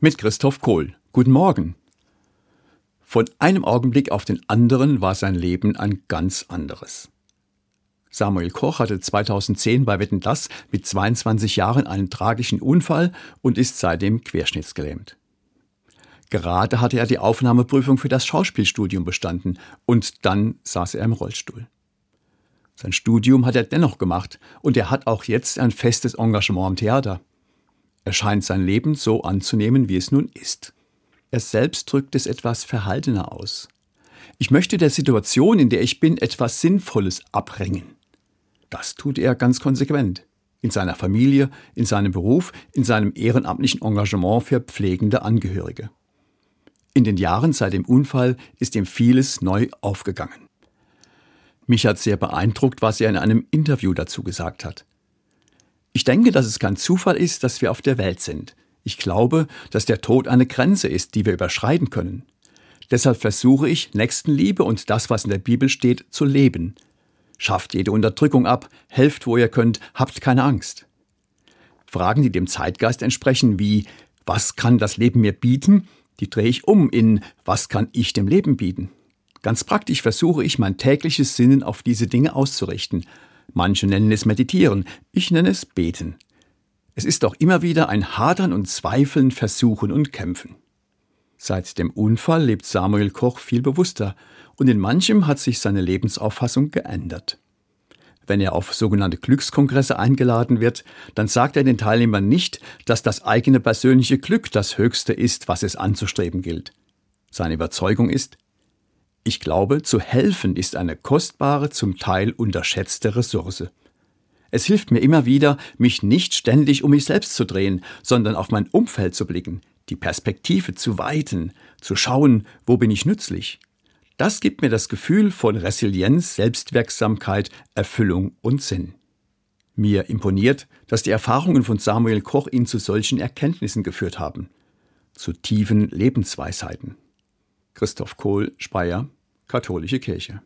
mit Christoph Kohl. Guten Morgen. Von einem Augenblick auf den anderen war sein Leben ein ganz anderes. Samuel Koch hatte 2010 bei Wetten Das mit 22 Jahren einen tragischen Unfall und ist seitdem querschnittsgelähmt. Gerade hatte er die Aufnahmeprüfung für das Schauspielstudium bestanden und dann saß er im Rollstuhl. Sein Studium hat er dennoch gemacht und er hat auch jetzt ein festes Engagement am Theater. Er scheint sein Leben so anzunehmen, wie es nun ist. Er selbst drückt es etwas verhaltener aus. Ich möchte der Situation, in der ich bin, etwas Sinnvolles abringen. Das tut er ganz konsequent. In seiner Familie, in seinem Beruf, in seinem ehrenamtlichen Engagement für pflegende Angehörige. In den Jahren seit dem Unfall ist ihm vieles neu aufgegangen. Mich hat sehr beeindruckt, was er in einem Interview dazu gesagt hat. Ich denke, dass es kein Zufall ist, dass wir auf der Welt sind. Ich glaube, dass der Tod eine Grenze ist, die wir überschreiten können. Deshalb versuche ich, Nächstenliebe und das, was in der Bibel steht, zu leben. Schafft jede Unterdrückung ab, helft, wo ihr könnt, habt keine Angst. Fragen, die dem Zeitgeist entsprechen, wie was kann das Leben mir bieten, die drehe ich um in was kann ich dem Leben bieten. Ganz praktisch versuche ich, mein tägliches Sinnen auf diese Dinge auszurichten, Manche nennen es Meditieren, ich nenne es Beten. Es ist doch immer wieder ein Hadern und Zweifeln, Versuchen und Kämpfen. Seit dem Unfall lebt Samuel Koch viel bewusster und in manchem hat sich seine Lebensauffassung geändert. Wenn er auf sogenannte Glückskongresse eingeladen wird, dann sagt er den Teilnehmern nicht, dass das eigene persönliche Glück das Höchste ist, was es anzustreben gilt. Seine Überzeugung ist, ich glaube, zu helfen ist eine kostbare, zum Teil unterschätzte Ressource. Es hilft mir immer wieder, mich nicht ständig um mich selbst zu drehen, sondern auf mein Umfeld zu blicken, die Perspektive zu weiten, zu schauen, wo bin ich nützlich. Das gibt mir das Gefühl von Resilienz, Selbstwirksamkeit, Erfüllung und Sinn. Mir imponiert, dass die Erfahrungen von Samuel Koch ihn zu solchen Erkenntnissen geführt haben, zu tiefen Lebensweisheiten. Christoph Kohl, Speyer, Katholische Kirche.